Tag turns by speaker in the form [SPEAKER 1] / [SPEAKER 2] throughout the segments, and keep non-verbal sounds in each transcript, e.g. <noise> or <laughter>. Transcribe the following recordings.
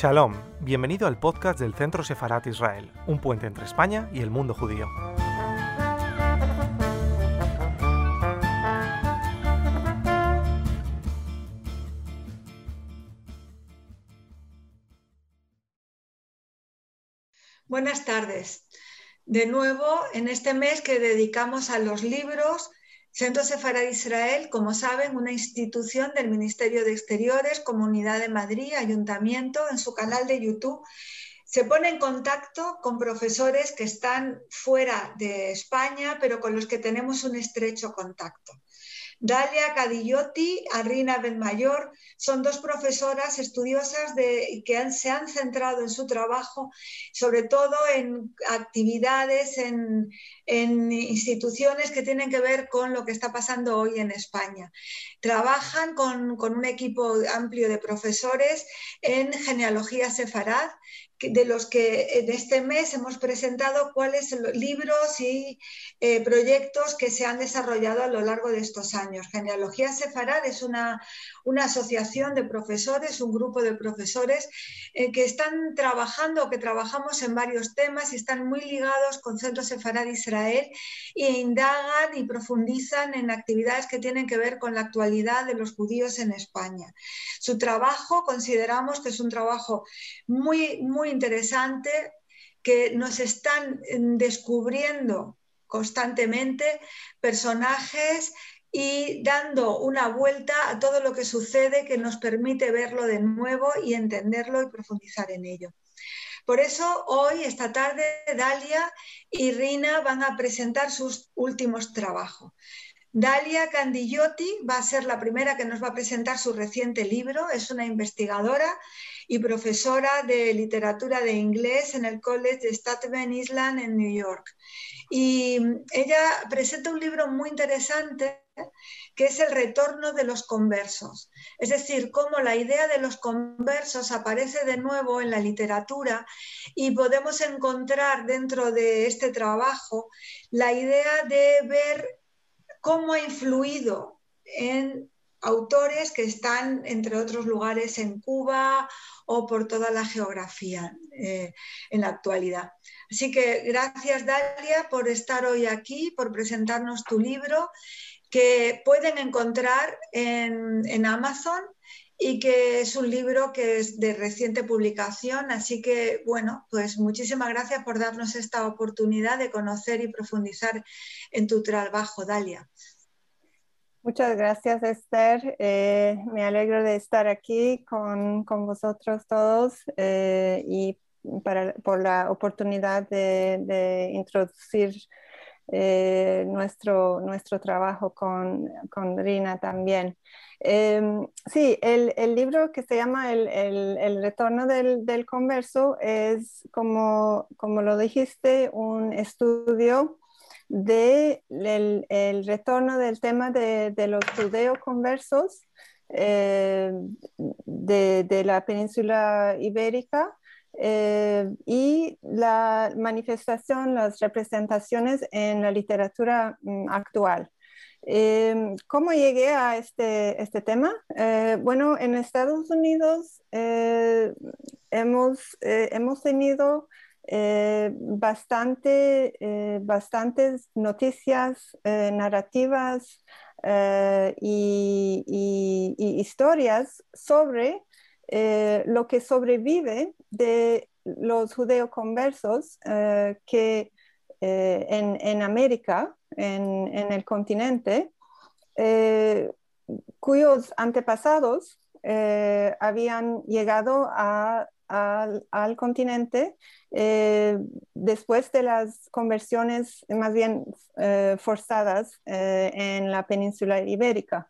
[SPEAKER 1] Shalom, bienvenido al podcast del Centro Sefarat Israel, un puente entre España y el mundo judío.
[SPEAKER 2] Buenas tardes. De nuevo, en este mes que dedicamos a los libros, Centro Sefarad Israel, como saben, una institución del Ministerio de Exteriores, Comunidad de Madrid, Ayuntamiento, en su canal de YouTube, se pone en contacto con profesores que están fuera de España, pero con los que tenemos un estrecho contacto. Dalia Cadillotti, Arrina Benmayor, son dos profesoras estudiosas de, que se han centrado en su trabajo, sobre todo en actividades, en, instituciones que tienen que ver con lo que está pasando hoy en España. Trabajan con, con un equipo amplio de profesores en genealogía sefarad de los que en este mes hemos presentado cuáles los libros y eh, proyectos que se han desarrollado a lo largo de estos años. Genealogía Sefarad es una, una asociación de profesores, un grupo de profesores eh, que están trabajando, que trabajamos en varios temas y están muy ligados con Centro Sefarad Israel e indagan y profundizan en actividades que tienen que ver con la actualidad de los judíos en España. Su trabajo consideramos que es un trabajo muy, muy interesante que nos están descubriendo constantemente personajes y dando una vuelta a todo lo que sucede que nos permite verlo de nuevo y entenderlo y profundizar en ello. Por eso hoy, esta tarde, Dalia y Rina van a presentar sus últimos trabajos. Dalia Candigliotti va a ser la primera que nos va a presentar su reciente libro. Es una investigadora y profesora de literatura de inglés en el College de Staten Island en New York. Y ella presenta un libro muy interesante que es el retorno de los conversos. Es decir, cómo la idea de los conversos aparece de nuevo en la literatura y podemos encontrar dentro de este trabajo la idea de ver cómo ha influido en autores que están, entre otros lugares, en Cuba o por toda la geografía eh, en la actualidad. Así que gracias, Dalia, por estar hoy aquí, por presentarnos tu libro, que pueden encontrar en, Amazon y que es un libro que es de reciente publicación. Así que, bueno, pues muchísimas gracias por darnos esta oportunidad de conocer y profundizar en tu trabajo, Dalia.
[SPEAKER 3] Muchas gracias, Esther. Eh, me alegro de estar aquí con, vosotros todos eh, y por la oportunidad de, introducir eh, nuestro, nuestro trabajo con, con Rina también. Em, sí, el, libro que se llama El, retorno del, converso es, como, como lo dijiste, un estudio del de el retorno del tema de, los judeo conversos eh, de, la península ibérica eh, y la manifestación, las representaciones en la literatura mm, actual. Eh, ¿Cómo llegué a este, este tema? bueno, en Estados Unidos hemos, hemos tenido eh, bastante, eh, bastantes noticias, eh, narrativas y, historias sobre lo que sobrevive de los judeoconversos que en, América, en, el continente, cuyos antepasados habían llegado al, continente eh, después de las conversiones más bien eh, forzadas eh, en la península ibérica.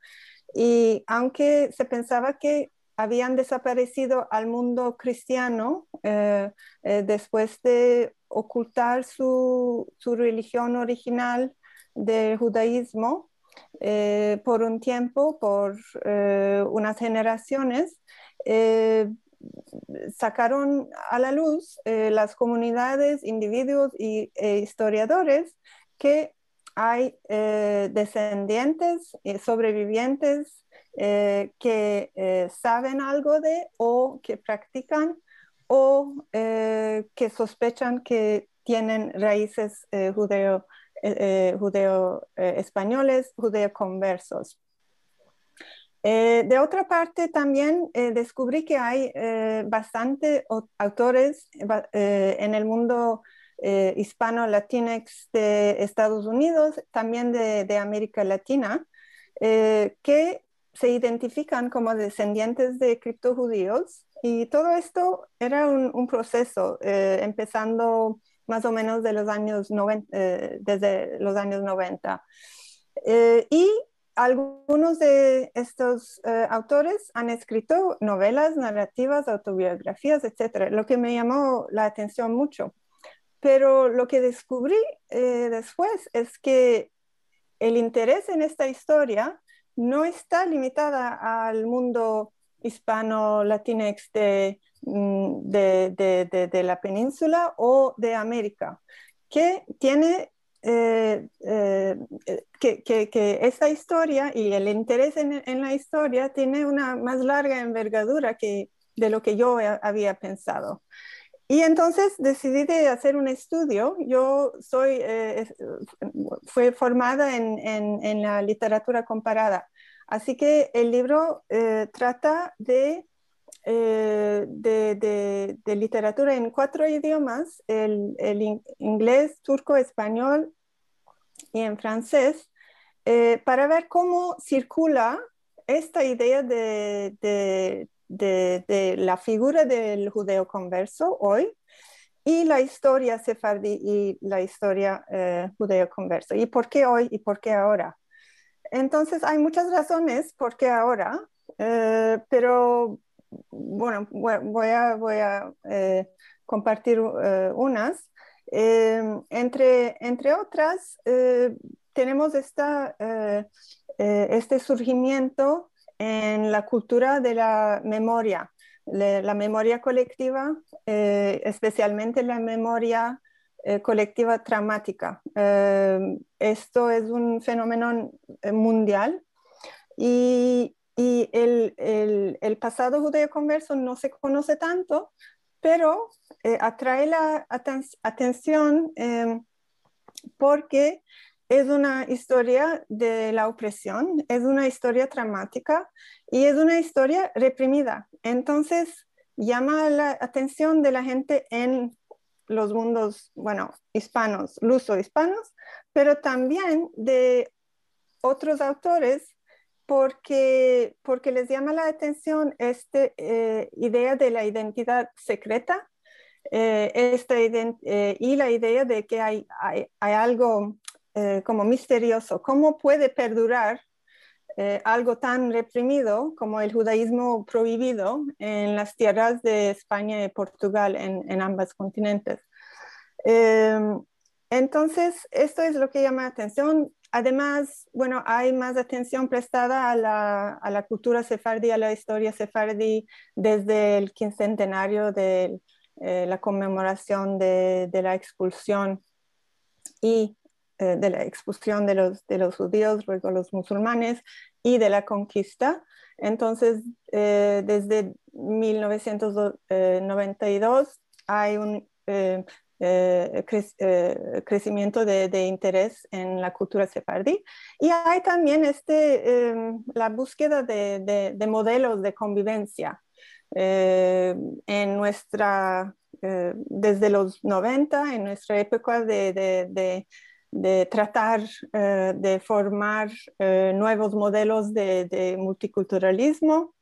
[SPEAKER 3] Y aunque se pensaba que habían desaparecido al mundo cristiano después de ocultar su, su religión original del judaísmo por un tiempo, por unas generaciones, sacaron a la luz eh, las comunidades, individuos y, e historiadores que hay eh, descendientes, eh, que saben algo de o que practican o que sospechan que tienen raíces judeo, judeo españoles, judeo conversos. de otra parte, también descubrí que hay bastante autores en el mundo eh, hispano-latinex de Estados Unidos, también de, América Latina, eh, que se identifican como descendientes de criptojudíos. Y todo esto era un, proceso, eh, empezando más o menos de los años desde los años 90. y algunos de estos autores han escrito novelas, narrativas, autobiografías, etc., lo que me llamó la atención mucho. Pero lo que descubrí eh, después es que el interés en esta historia no está limitada al mundo hispano-latinex de, mm, de, la península o de América, que tiene eh, eh, que, que, esta historia y el interés en, en, la historia tiene una más larga envergadura que de lo que yo había pensado. Y entonces decidí de hacer un estudio. Yo soy, eh, fue formada en, en, la literatura comparada. Así que el libro eh, trata de, eh, de, de, literatura en cuatro idiomas, el, el, inglés, turco, español y en francés, para ver cómo circula esta idea de, de, la figura del judeo converso hoy y la historia sefardí y la historia eh, judeo converso. ¿Y por qué hoy y por qué ahora? Entonces hay muchas razones por qué ahora, eh, pero bueno, voy a, voy a eh, compartir unas. entre, entre otras, tenemos esta, este surgimiento en la cultura de la memoria, la memoria colectiva, eh, especialmente la memoria eh, colectiva traumática. Eh, esto es un fenómeno mundial y, el, el, pasado judeo converso no se conoce tanto, pero atrae la atención porque es una historia de la opresión, es una historia dramática y es una historia reprimida. Entonces, llama la atención de la gente en los mundos, bueno, hispanos, luso-hispanos, pero también de otros autores porque, porque les llama la atención esta eh, idea de la identidad secreta eh, esta eh, y la idea de que hay, hay, hay algo eh, como misterioso. ¿Cómo puede perdurar eh, algo tan reprimido como el judaísmo prohibido en las tierras de España y Portugal, en, en ambos continentes? Em, entonces, esto es lo que llama la atención. Además, bueno, hay más atención prestada a la, a la cultura sefardí, a la historia sefardí, desde el quincentenario de eh, la conmemoración de, de, la expulsión y eh, de la expulsión de los, de los judíos, luego los musulmanes y de la conquista. Entonces, eh, desde 1992 hay un eh, crecimiento de, interés en la cultura sefardí y hay también este, la búsqueda de, de, modelos de convivencia. en nuestra, desde los 90, en nuestra época de, de tratar eh, de formar eh, nuevos modelos de, multiculturalismo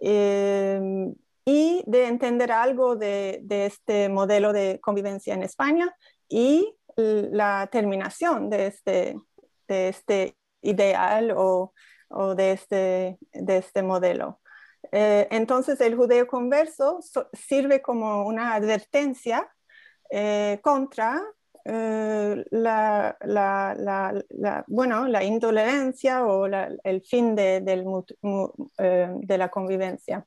[SPEAKER 3] em, y de entender algo de, este modelo de convivencia en España y la terminación de este, de este ideal o, de, este, de este modelo. Eh, entonces el judeo converso sirve como una advertencia contra eh, la, la, bueno, la intolerancia o el fin de, del, eh, de la convivencia.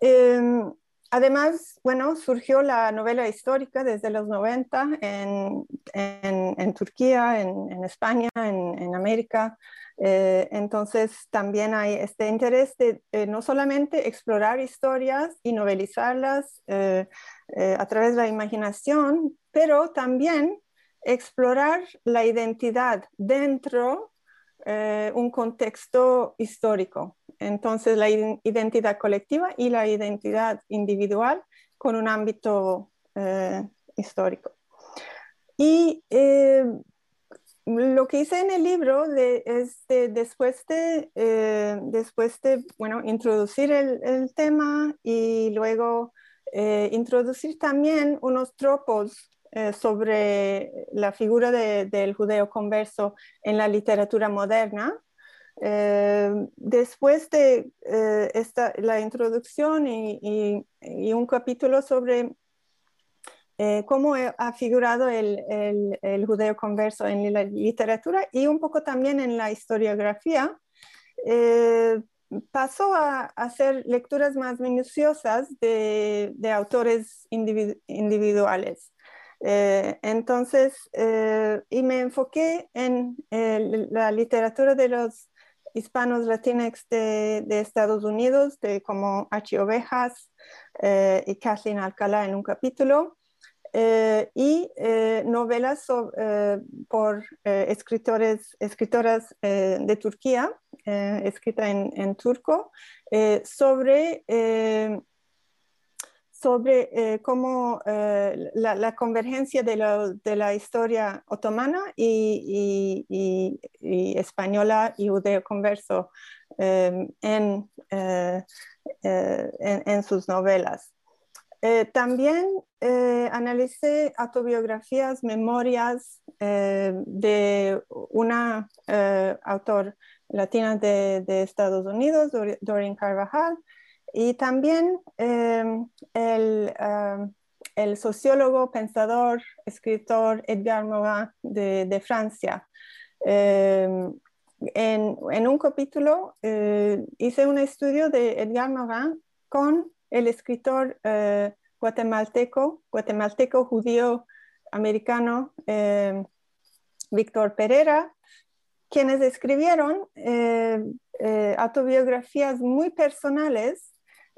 [SPEAKER 3] Em, además, bueno, surgió la novela histórica desde los 90 en, Turquía, en, España, en, América. Eh, entonces, también hay este interés de no solamente explorar historias y novelizarlas a través de la imaginación, pero también explorar la identidad dentro de un contexto histórico. Entonces, la identidad colectiva y la identidad individual con un ámbito eh, histórico. Y eh, lo que hice en el libro es después de, eh, después de bueno, introducir el, tema y luego introducir también unos tropos sobre la figura del judeo converso en la literatura moderna, eh, después de eh, esta, la introducción y, un capítulo sobre eh, cómo ha figurado el, el, judeo converso en la literatura y un poco también en la historiografía, pasó a, hacer lecturas más minuciosas de, de autores individuales. entonces, y me enfoqué en la literatura de los hispanos latinx de, Estados Unidos, como H. Ovejas eh, y Kathleen Alcalá en un capítulo, eh, y eh, novelas por escritores, escritoras de Turquía, escrita en, en turco, sobre sobre eh, cómo eh, la, convergencia de, la historia otomana y, española y judeo-converso en, eh, en, sus novelas. también analicé autobiografías, memorias de una autor latina de Estados Unidos, Doreen Carvajal, y también em, em, el, sociólogo, pensador, escritor Edgar Morin de, Francia. Em, en, un capítulo eh, hice un estudio de Edgar Morin con el escritor eh, guatemalteco, guatemalteco judío americano Víctor Pereira, quienes escribieron eh, autobiografías muy personales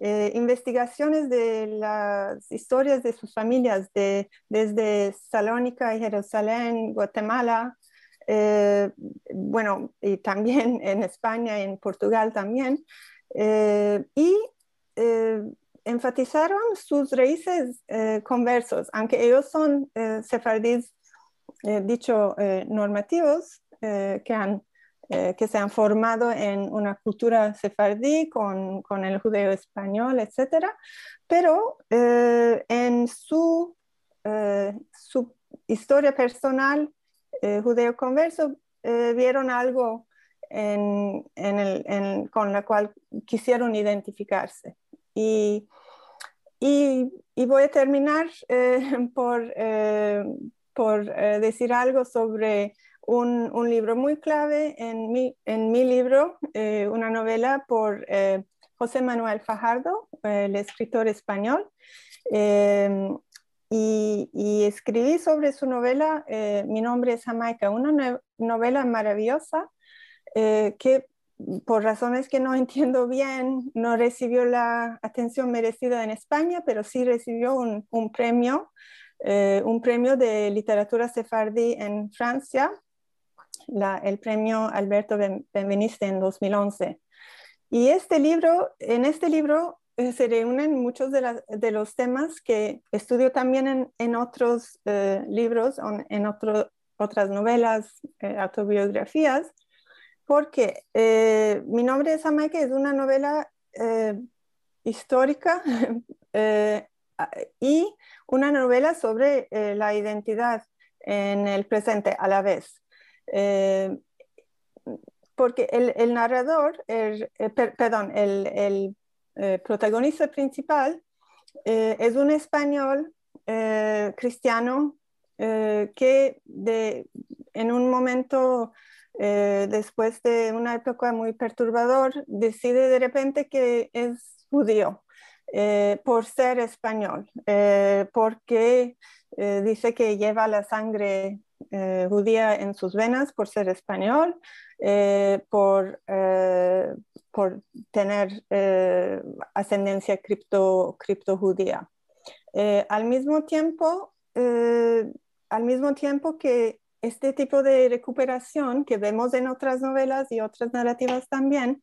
[SPEAKER 3] eh, investigaciones de las historias de sus familias de, desde Salónica y Jerusalén, Guatemala, eh, bueno, y también <laughs> en España en Portugal también, eh, y enfatizaron sus raíces conversos, aunque ellos son sefardíes, dicho, normativos, que han eh, que se han formado en una cultura sefardí con, con el judeo español, etc. Pero eh, en su, eh, su, historia personal judeo converso vieron algo en, en el, con la cual quisieron identificarse. Y, y, y voy a terminar <laughs> por, por decir algo sobre un, libro muy clave en mi, en mi libro, eh, una novela por eh, José Manuel Fajardo, el escritor español. Em, y, escribí sobre su novela eh, Mi nombre es Jamaica, una novela maravillosa que por razones que no <laughs> entiendo bien, no recibió la atención merecida en España, pero sí recibió un, un premio, un premio de literatura sefardí en Francia el premio Alberto Benveniste en 2011. Y este libro, en este libro eh, se reúnen muchos de, de, los temas que estudio también en, otros eh, libros, en otras novelas, eh, autobiografías, porque Mi nombre es Jamaica es una novela histórica <laughs> y una novela sobre la identidad en el presente a la vez. Eh, porque el, narrador, el, eh, perdón, el, eh, protagonista principal es un español cristiano que de, en un momento después de una época muy perturbador decide de repente que es judío. por ser español, porque dice que lleva la sangre judía en sus venas por ser español, por, por tener ascendencia cripto, cripto judía. al mismo tiempo, al mismo tiempo que este tipo de recuperación que vemos en otras novelas y otras narrativas también,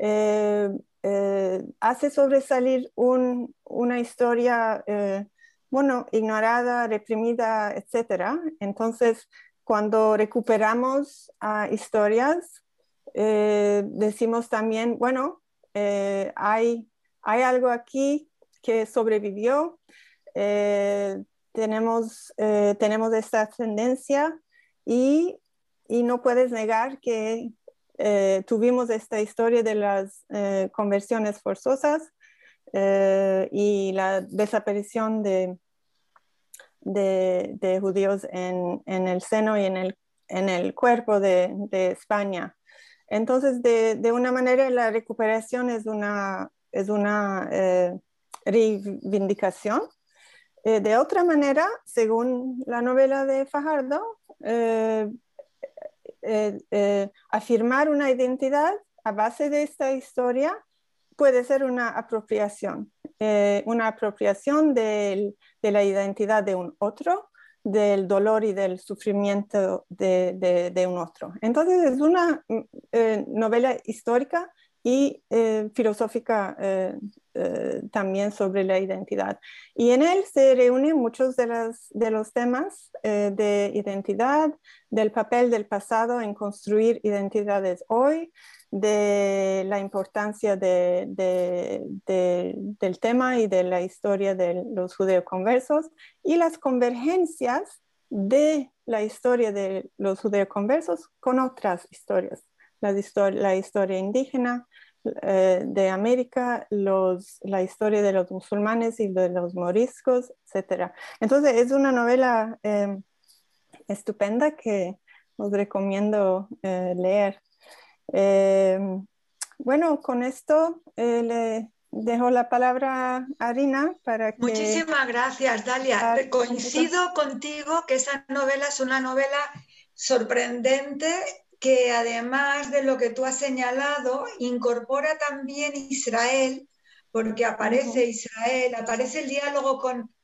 [SPEAKER 3] eh, eh, hace sobresalir una historia, eh, bueno, ignorada, reprimida, etc. Entonces, cuando recuperamos historias, decimos también, bueno, hay, hay algo aquí que sobrevivió, tenemos, tenemos esta ascendencia y, no puedes negar que eh, tuvimos esta historia de las eh, conversiones forzosas eh, y la desaparición de, de, judíos en, el seno y en el, cuerpo de, España. Entonces, de, una manera, la recuperación es una, es una reivindicación. de otra manera, según la novela de Fajardo, eh, eh, eh, afirmar una identidad a base de esta historia puede ser una apropiación, una apropiación de la identidad de un otro, del dolor y del sufrimiento de, un otro. Entonces es una novela histórica y eh, filosófica eh, eh, también sobre la identidad. Y en él se reúnen muchos de, las, de los temas de identidad, del papel del pasado en construir identidades hoy, de la importancia de, del tema y de la historia de los judeoconversos y las convergencias de la historia de los judeoconversos con otras historias la, historia indígena eh, de América, los, la historia de los musulmanes y de los moriscos, etc. Entonces es una novela em, estupenda que os recomiendo eh, leer. Em, bueno, con esto eh, le dejo la palabra a Rina para que...
[SPEAKER 2] Muchísimas gracias, Dalia. Coincido contigo que esa novela es una novela sorprendente que además de lo que tú has señalado, incorpora también Israel, porque aparece Israel, aparece el diálogo con,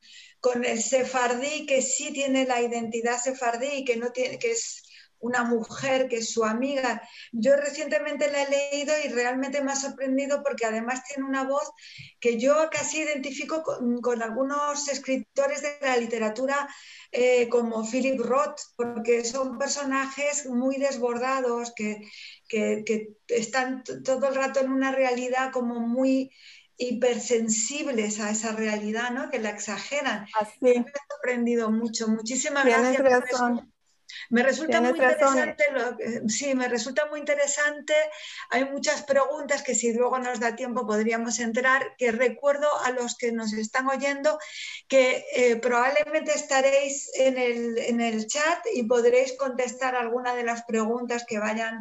[SPEAKER 2] con el sefardí, que sí tiene la identidad sefardí, que, no tiene, que es una mujer que es su amiga. Yo recientemente la he leído y realmente me ha sorprendido porque además tiene una voz que yo casi identifico con, algunos escritores de la literatura eh, como Philip Roth, porque son personajes muy desbordados que, están todo el rato en una realidad como muy hipersensibles a esa realidad, ¿no? Que la exageran. Así. Me ha sorprendido mucho. Muchísimas gracias. Me resulta muy interesante, sí, me resulta muy interesante. Hay muchas preguntas que si luego nos da tiempo podríamos entrar, que recuerdo a los que nos están oyendo que eh, probablemente estaréis en el, en el chat y podréis contestar alguna de las preguntas que vayan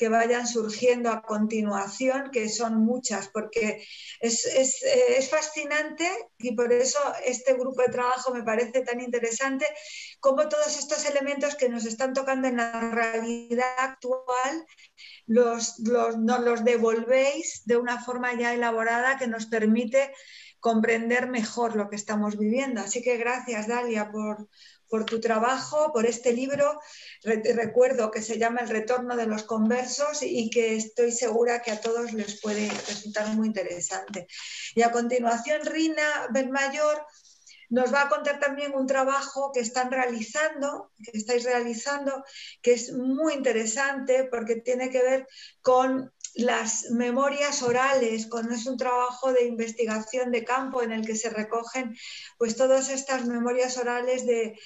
[SPEAKER 2] que vayan surgiendo a continuación, que son muchas, porque es, es, fascinante y por eso este grupo de trabajo me parece tan interesante, cómo todos estos elementos que nos están tocando en la realidad actual los, los, nos los devolvéis de una forma ya elaborada que nos permite comprender mejor lo que estamos viviendo. Así que gracias, Dalia, por, por tu trabajo, por este libro. recuerdo que se llama El retorno de los conversos y que estoy segura que a todos les puede resultar muy interesante. Y a continuación, Rina Benmayor nos va a contar también un trabajo que están realizando, que estáis realizando, que es muy interesante porque tiene que ver con las memorias orales, cuando es un trabajo de investigación de campo en el que se recogen pues todas estas memorias orales de,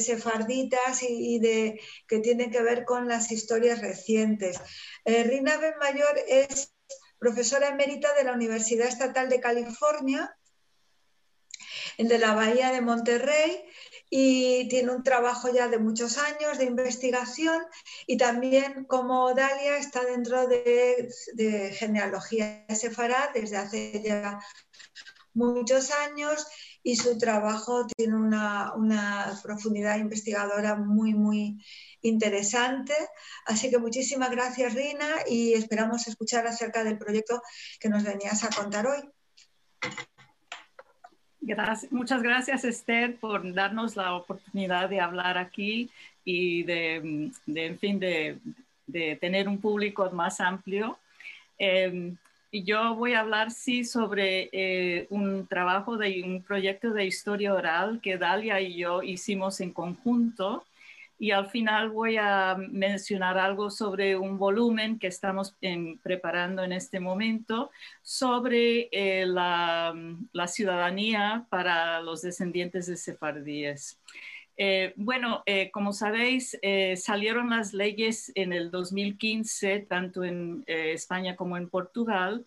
[SPEAKER 2] sefarditas y, de, que tienen que ver con las historias recientes. Eh, Rina Benmayor es profesora emérita de la Universidad Estatal de California de la Bahía de Monterrey y tiene un trabajo ya de muchos años de investigación y también como Dalia está dentro de, genealogía sefarad desde hace ya muchos años y su trabajo tiene una, una profundidad investigadora muy, muy interesante. Así que muchísimas gracias, Rina, y esperamos escuchar acerca del proyecto que nos venías a contar hoy.
[SPEAKER 4] Muchas gracias, Esther, por darnos la oportunidad de hablar aquí y de, en fin, de, tener un público más amplio. Em, y yo voy a hablar, sí, sobre eh, un trabajo de un proyecto de historia oral que Dalia y yo hicimos en conjunto y al final voy a mencionar algo sobre un volumen que estamos preparando en este momento sobre eh, la, ciudadanía para los descendientes de sefardíes. Eh, bueno, eh, como sabéis, salieron las leyes en el 2015, tanto en España como en Portugal,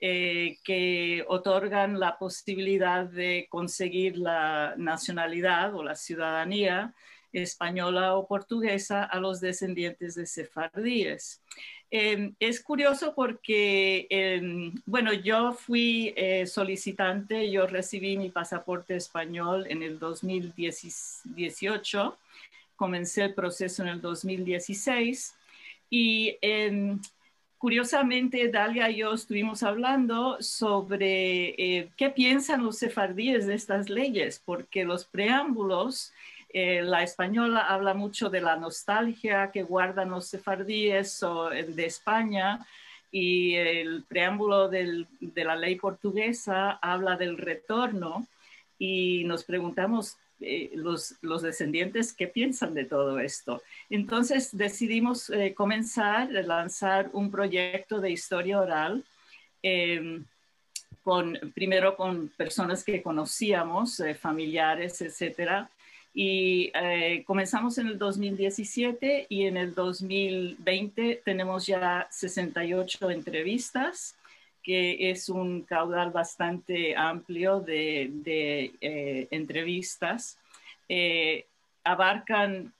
[SPEAKER 4] que otorgan la posibilidad de conseguir la nacionalidad o la ciudadanía española o portuguesa a los descendientes de sefardíes. Em, es curioso porque, em, bueno, yo fui eh, solicitante, yo recibí mi pasaporte español en el 2018, comencé el proceso en el 2016 y em, curiosamente Dalia y yo estuvimos hablando sobre eh, qué piensan los sefardíes de estas leyes, porque los preámbulos eh, la española habla mucho de la nostalgia que guardan los sefardíes o, de España y el preámbulo de la ley portuguesa habla del retorno y nos preguntamos eh, los, descendientes qué piensan de todo esto. Entonces decidimos eh, comenzar a lanzar un proyecto de historia oral. Em, con, primero con personas que conocíamos, familiares, etcétera, y eh, comenzamos en el 2017 y en el 2020 tenemos ya 68 entrevistas, que es un caudal bastante amplio de, eh, entrevistas. Eh, abarcan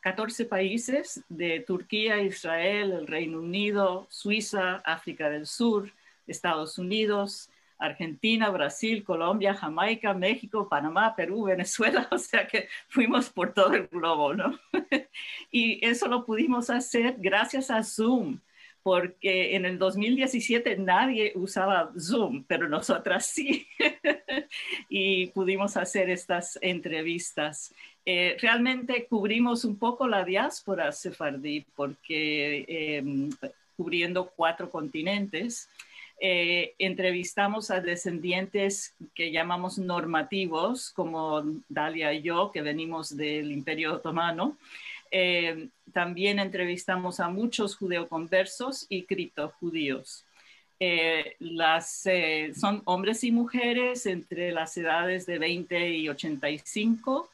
[SPEAKER 4] 14 países de Turquía, Israel, el Reino Unido, Suiza, África del Sur, Estados Unidos, Argentina, Brasil, Colombia, Jamaica, México, Panamá, Perú, Venezuela, <laughs> o sea que fuimos por todo el globo, ¿no? <laughs> y eso lo pudimos hacer gracias a Zoom, porque en el 2017 nadie usaba Zoom, pero nosotras sí, <laughs> y pudimos hacer estas entrevistas. Eh, realmente cubrimos un poco la diáspora sefardí, porque em, cubriendo cuatro continentes, eh, entrevistamos a descendientes que llamamos normativos, como Dalia y yo, que venimos del Imperio Otomano. Eh, también entrevistamos a muchos judeoconversos y criptojudíos. Eh, las, son hombres y mujeres entre las edades de 20 y 85,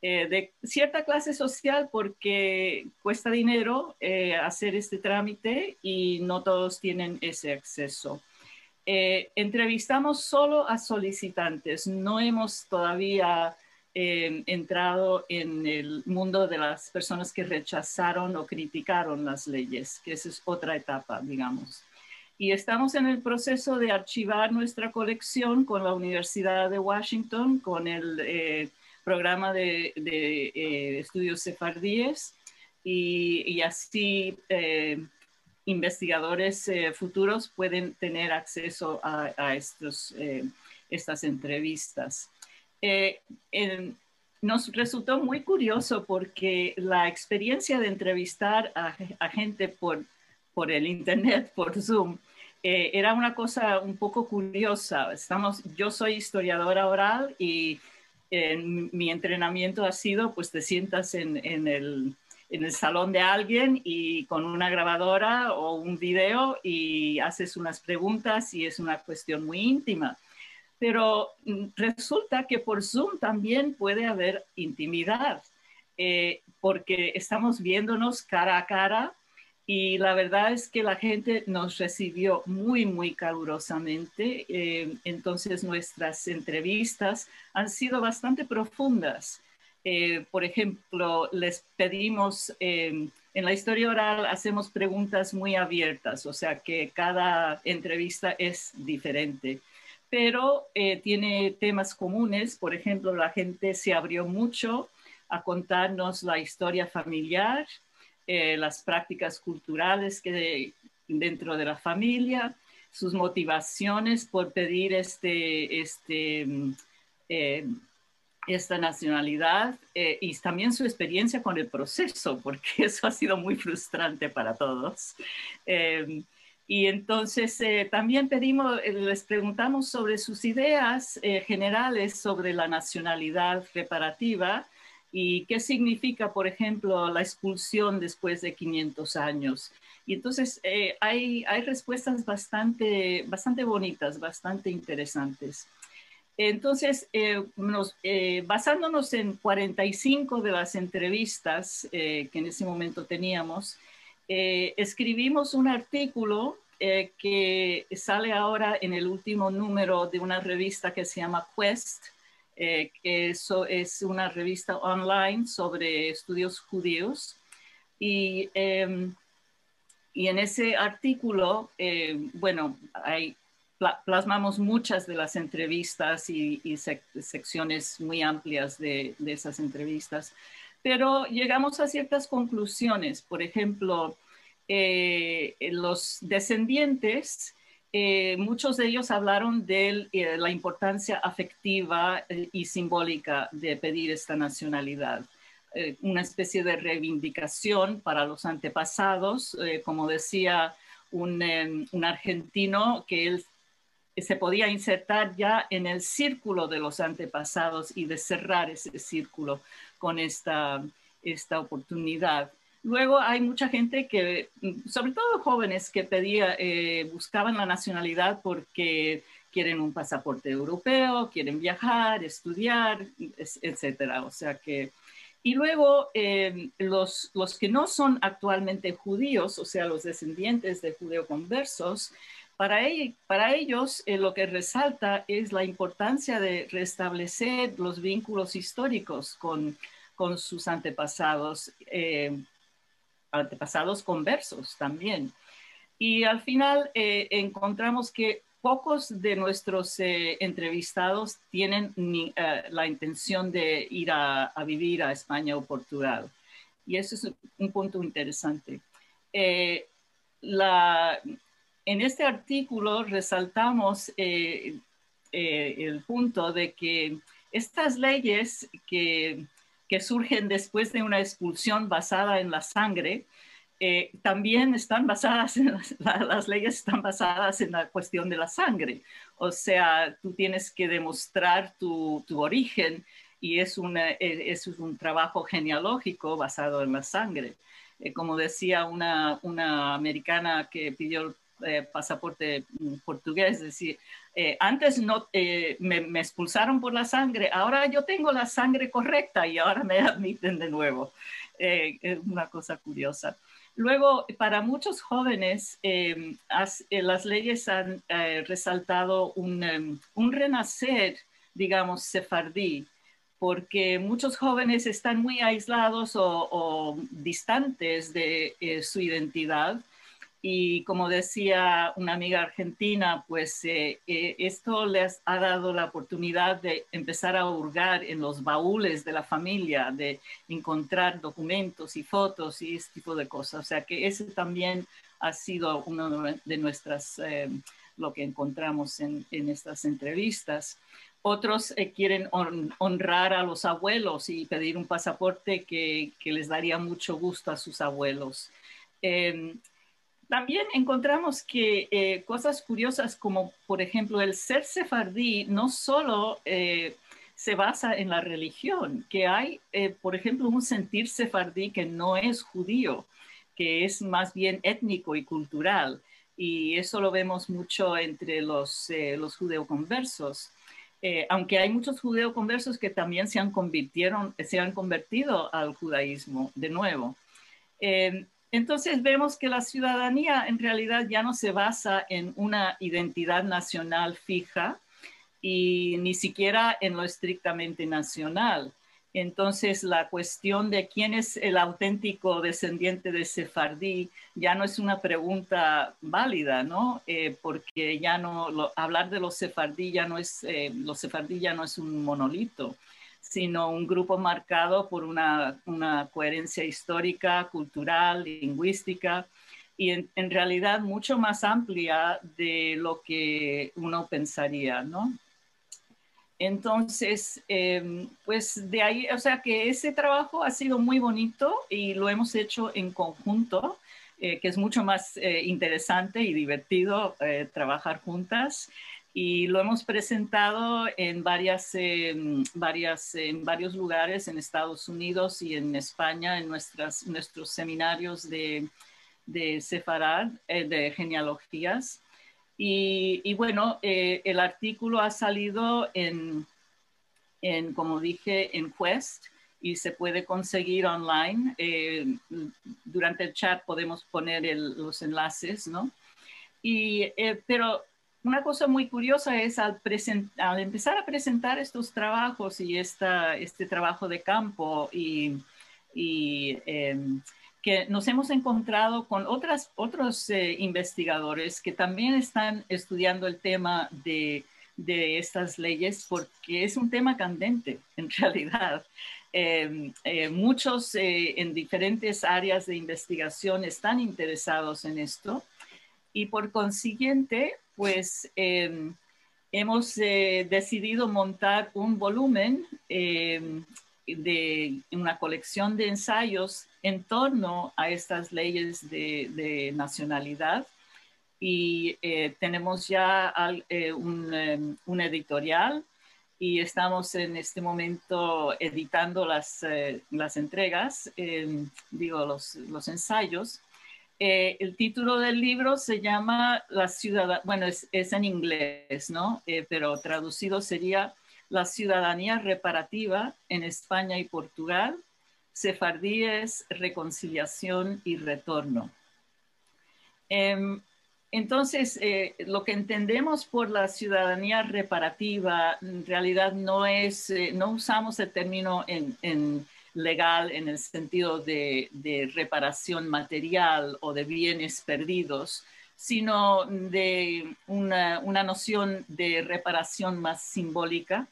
[SPEAKER 4] de cierta clase social porque cuesta dinero hacer este trámite y no todos tienen ese acceso. Eh, entrevistamos solo a solicitantes, no hemos todavía eh, entrado en el mundo de las personas que rechazaron o criticaron las leyes, que esa es otra etapa, digamos. Y estamos en el proceso de archivar nuestra colección con la Universidad de Washington, con el eh, programa de, estudios sefardíes, y, y así investigadores eh, futuros pueden tener acceso a, estos, eh, estas entrevistas. Eh, nos resultó muy curioso porque la experiencia de entrevistar a, gente por, por, el Internet, <laughs> por Zoom, era una cosa un poco curiosa. Estamos, yo soy historiadora oral y mi entrenamiento ha sido, pues te sientas en, en el en el salón de alguien y con una grabadora o un video y haces unas preguntas y es una cuestión muy íntima. Pero mm, resulta que por Zoom también puede haber intimidad, eh, porque estamos viéndonos cara a cara y la verdad es que la gente nos recibió muy, muy calurosamente. Eh, entonces nuestras entrevistas han sido bastante profundas. Eh, por ejemplo, les pedimos, eh, en la historia oral hacemos preguntas muy abiertas, o sea que cada entrevista es diferente. pero tiene temas comunes. Por ejemplo, la gente se abrió mucho a contarnos la historia familiar, las prácticas culturales que dentro de la familia, sus motivaciones por pedir este, este, mm, eh, esta nacionalidad eh, y también su experiencia con el proceso, porque <laughs> eso ha sido muy frustrante para todos. Em, y entonces eh, también pedimos, les preguntamos sobre sus ideas generales sobre la nacionalidad reparativa y qué significa, por ejemplo, la expulsión después de 500 años. Y entonces eh, hay, hay respuestas bastante, bastante bonitas, bastante interesantes. Entonces, eh, eh, basándonos en 45 de las entrevistas que en ese momento teníamos, escribimos un artículo que sale ahora en el último número de una revista que se llama Quest, que es una revista online sobre estudios judíos. Y em, y en ese artículo, eh, bueno, hay, plasmamos muchas de las entrevistas y, secciones muy amplias de, esas entrevistas, pero llegamos a ciertas conclusiones. Por ejemplo, eh, los descendientes, eh, muchos de ellos hablaron de la importancia afectiva y simbólica de pedir esta nacionalidad. Eh, una especie de reivindicación para los antepasados, eh, como decía em, un, argentino, que él se podía insertar ya en el círculo de los antepasados y de cerrar ese círculo con esta, esta oportunidad. Luego hay mucha gente que, sobre todo jóvenes, que pedía, eh, buscaban la nacionalidad porque quieren un pasaporte europeo, quieren viajar, estudiar, etcétera. O sea que y luego eh, los, los que no son actualmente judíos, o sea, los descendientes de judeoconversos, para, para ellos eh, lo que resalta es la importancia de restablecer los vínculos históricos con, sus antepasados, eh, antepasados conversos también. Y al final encontramos que pocos de nuestros eh, entrevistados tienen eh, la intención de ir a, vivir a España o Portugal. Y eso es un punto interesante. Eh, en este artículo resaltamos el punto de que estas leyes que, que surgen después de una expulsión basada en la sangre, eh, también están basadas, en las, leyes están basadas en la cuestión de la sangre. O sea, tú tienes que demostrar tu, tu origen y es, una, eh, es, un trabajo genealógico basado en la sangre. Eh, como decía una, una, americana que pidió el pasaporte mm, portugués, es decir, antes no, me, me, expulsaron por la sangre, ahora yo tengo la sangre correcta y ahora me <laughs> admiten de nuevo. es una cosa curiosa. Luego, para muchos jóvenes, em, eh, las leyes han eh, resaltado em, un, renacer, digamos, sefardí, porque muchos jóvenes están muy aislados o, distantes de eh, su identidad y como decía una amiga argentina, pues eh, eh, esto les ha dado la oportunidad de empezar a hurgar en los baúles de la familia, de encontrar documentos y fotos y ese tipo de cosas. O sea que ese también ha sido uno de nuestras, eh, lo que encontramos en, estas entrevistas. Otros quieren honrar a los abuelos y pedir un pasaporte que, que les daría mucho gusto a sus abuelos. Em, también encontramos que eh, cosas curiosas como, por ejemplo, el ser sefardí no solo eh, se basa en la religión, que hay, eh, por ejemplo, un sentir sefardí que no es judío, que es más bien étnico y cultural. Y eso lo vemos mucho entre los, los judeoconversos. aunque hay muchos judeoconversos que también se han, convirtieron, se han convertido al judaísmo de nuevo. Entonces vemos que la ciudadanía en realidad ya no se basa en una identidad nacional fija y ni siquiera en lo estrictamente nacional. Entonces, la cuestión de quién es el auténtico descendiente de Sefardí ya no es una pregunta válida, ¿no? Eh, porque ya no, hablar de los Sefardí ya no es, eh, los Sefardí ya no es un monolito, sino un grupo marcado por una, coherencia histórica, cultural, lingüística, y en, realidad mucho más amplia de lo que uno pensaría, ¿no? Entonces, em, pues de ahí, o sea que ese trabajo ha sido muy bonito y lo hemos hecho en conjunto, eh, que es mucho más eh, interesante y divertido eh, trabajar juntas. Y lo hemos presentado en, varias, em, varias, en varios lugares en Estados Unidos y en España, en nuestras, nuestros seminarios de, de Sefarad, de genealogías. Y, bueno, eh, el artículo ha salido en, en, como dije, en Quest y se puede conseguir online. Eh, durante el chat podemos poner los enlaces, ¿no? Y, eh, pero una cosa muy curiosa es al, empezar a presentar estos trabajos y esta, este trabajo de campo y, em, que nos hemos encontrado con otras, otros eh, investigadores que también están estudiando el tema de, de, estas leyes porque es un tema candente <laughs> en realidad. Em, eh, muchos eh, en diferentes áreas de investigación están interesados en esto y por consiguiente, pues em, hemos decidido montar un volumen em, de una colección de ensayos en torno a estas leyes de, nacionalidad y eh, tenemos ya eh, em, un, editorial y estamos en este momento editando las, eh, las entregas, digo, los, los ensayos. El título del libro se llama La ciudad, bueno, es, es en inglés, ¿no? pero traducido sería La ciudadanía reparativa en España y Portugal sefardíes, reconciliación y retorno. Em, entonces, eh, lo que entendemos por la ciudadanía reparativa, en realidad no es, eh, no usamos el término en, legal en el sentido de, reparación material o de bienes perdidos, sino de una, una noción de reparación más simbólica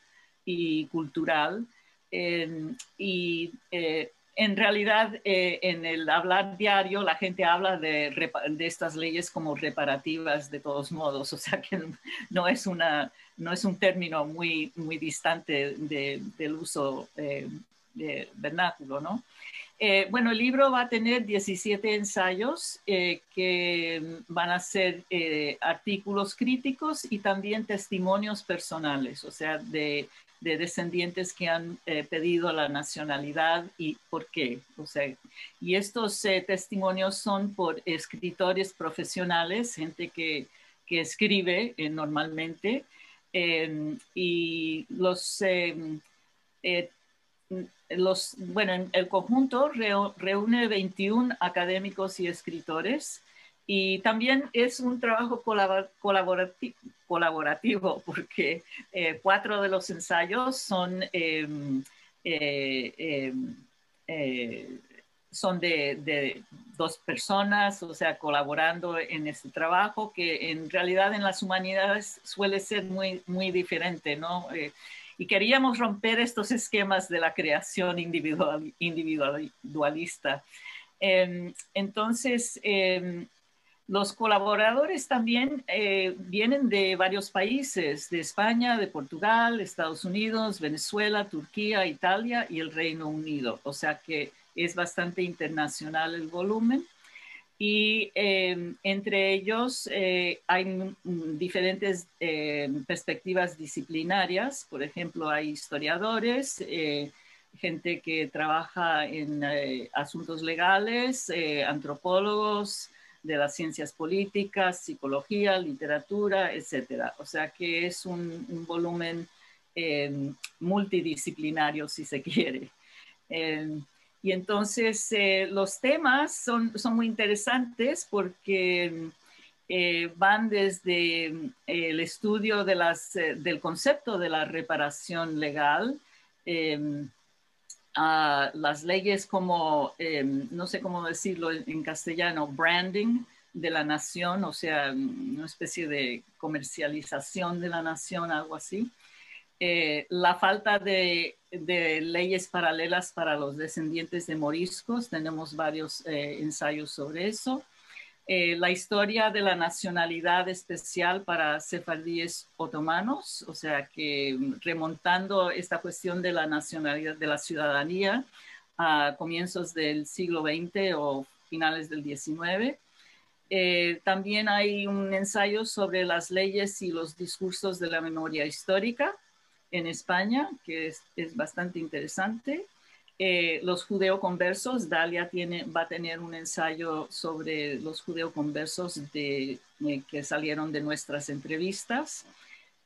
[SPEAKER 4] y cultural. Em, y eh, en realidad eh, en el hablar diario la gente habla de, estas leyes como reparativas de todos modos, <laughs> o sea que no es, una, no es un término muy, muy distante del uso eh, vernáculo, ¿no? Eh, bueno, el libro va a tener 17 ensayos que van a ser artículos críticos y también testimonios personales, o sea, de de descendientes que han eh, pedido la nacionalidad y por qué. O sea, y estos eh, testimonios son por escritores profesionales, gente que, que escribe eh, normalmente, y los, em, los, bueno, el conjunto reúne 21 académicos y escritores y también es un trabajo colaborativo, <laughs> porque eh, cuatro de los ensayos son, em, eh, em, eh, son de, dos personas, o sea, colaborando en este trabajo, que en realidad en las humanidades suele ser muy, muy diferente, ¿no? Y queríamos romper estos esquemas de la creación individual, individualista. Em, entonces, los colaboradores también eh, vienen de varios países, de España, de Portugal, Estados Unidos, Venezuela, Turquía, Italia y el Reino Unido. O sea que es bastante internacional el volumen. Y em, entre ellos eh, hay diferentes em, perspectivas disciplinarias. Por ejemplo, hay historiadores, eh, gente que trabaja en asuntos legales, antropólogos, de las ciencias políticas, psicología, literatura, etcétera. O sea que es un, volumen eh, multidisciplinario, si se <laughs> quiere. Eh, y entonces eh, los temas son, son muy interesantes porque van desde el estudio de las, del concepto de la reparación legal, a las leyes como, em, no sé cómo decirlo en castellano, branding de la nación, o sea, una especie de comercialización de la nación, algo así. Eh, la falta de, leyes paralelas para los descendientes de moriscos, tenemos varios eh, ensayos sobre eso. Eh, la historia de la nacionalidad especial para sefardíes otomanos, o sea que remontando esta cuestión de la nacionalidad, de la ciudadanía a comienzos del siglo XX o finales del XIX. Eh, también hay un ensayo sobre las leyes y los discursos de la memoria histórica en España, que es bastante interesante. Eh, los judeoconversos, Dalia tiene, va a tener un ensayo sobre los judeoconversos de, eh, que salieron de nuestras entrevistas.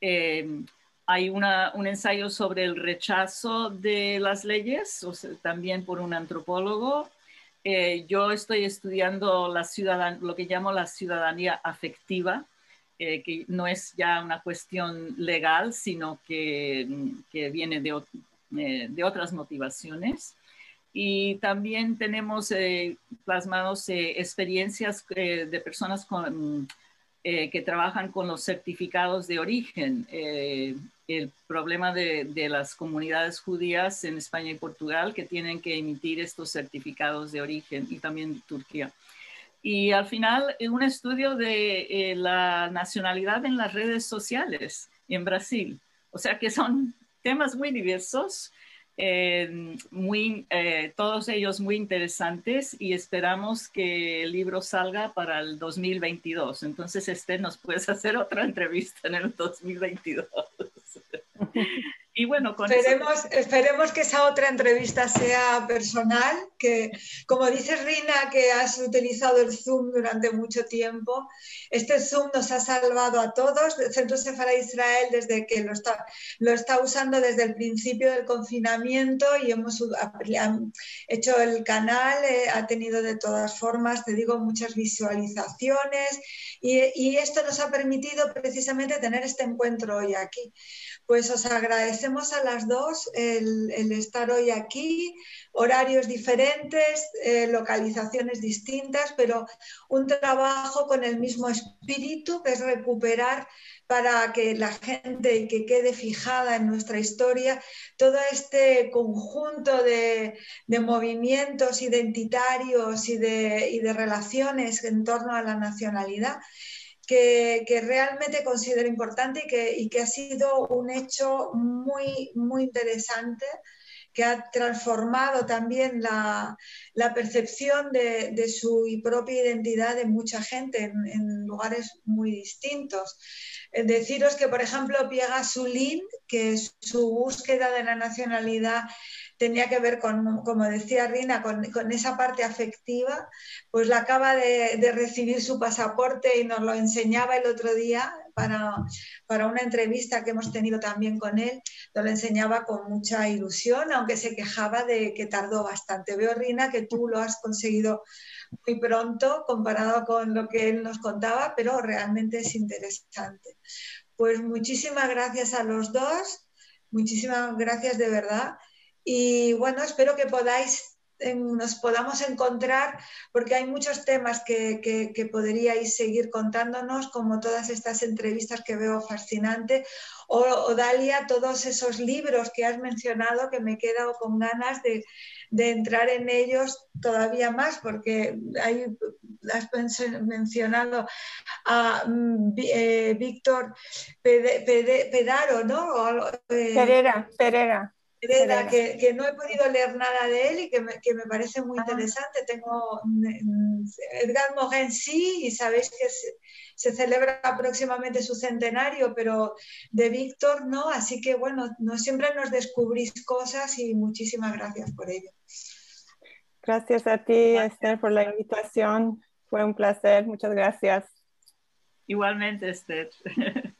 [SPEAKER 4] Eh, hay un ensayo sobre el rechazo de las leyes, también por un antropólogo. yo estoy estudiando la lo que llamo la ciudadanía afectiva, que no es ya una cuestión legal, sino que, que viene de, eh, de otras motivaciones. Y también tenemos eh, plasmados eh, experiencias de personas que trabajan con los certificados de origen. el problema de, de, las comunidades judías en España y Portugal que tienen que emitir estos certificados de origen y también Turquía. Y al final, un estudio de la nacionalidad en las redes sociales en Brasil. O sea que son temas muy diversos, eh, muy, eh, todos ellos muy interesantes y esperamos que el libro salga para el 2022. Entonces, este nos puedes hacer otra entrevista en el 2022. <laughs>
[SPEAKER 2] Y bueno, esperemos, esperemos que esa otra entrevista sea personal, que como dices Rina, que has utilizado el Zoom durante mucho tiempo, este Zoom nos ha salvado a todos. El Centro Sefara Israel, desde que lo está, lo está usando desde el principio del confinamiento y hemos hecho el canal, eh, ha tenido de todas formas, te digo, muchas visualizaciones y, y esto nos ha permitido precisamente tener este encuentro hoy aquí. Pues os agradecemos a las dos el, estar hoy aquí, horarios diferentes, eh, localizaciones distintas, pero un trabajo con el mismo espíritu, que es recuperar para que la gente que quede fijada en nuestra historia todo este conjunto de, movimientos identitarios y de relaciones en torno a la nacionalidad que, realmente considero importante y que, ha sido un hecho muy, muy interesante que ha transformado también la, percepción de, su propia identidad de mucha gente en, lugares muy distintos. Eh, deciros que, por ejemplo, Piega Sulín, que su búsqueda de la nacionalidad tenía que ver con, como decía Rina, con, esa parte afectiva, pues la acaba de, recibir su pasaporte y nos lo enseñaba el otro día para, una entrevista que hemos tenido también con él, lo enseñaba con mucha ilusión, aunque se quejaba de que tardó bastante. Veo, Rina, que tú lo has conseguido muy pronto comparado con lo que él nos contaba, pero realmente es interesante. Pues muchísimas gracias a los dos, muchísimas gracias de verdad. Y bueno, espero que podáis, nos podamos encontrar, porque hay muchos temas que, que, podríais seguir contándonos, como todas estas entrevistas que veo fascinante, o, Dalia, todos esos libros que has mencionado, que me he quedado con ganas de, de entrar en ellos todavía más, porque hay, has mencionado a mm, eh, Víctor Pedaro, ¿no?
[SPEAKER 3] Eh, Pereira, Pereira
[SPEAKER 2] que, no he podido leer nada de él y que me, parece muy ah. interesante. Tengo mm, Edgar Morin sí, y sabéis que se, celebra próximamente su centenario, pero de Víctor no, así que bueno, no siempre nos descubrís cosas y muchísimas gracias por ello.
[SPEAKER 3] Gracias a ti, Esther, por la invitación. Fue un placer, muchas gracias.
[SPEAKER 4] Igualmente, Esther. <laughs>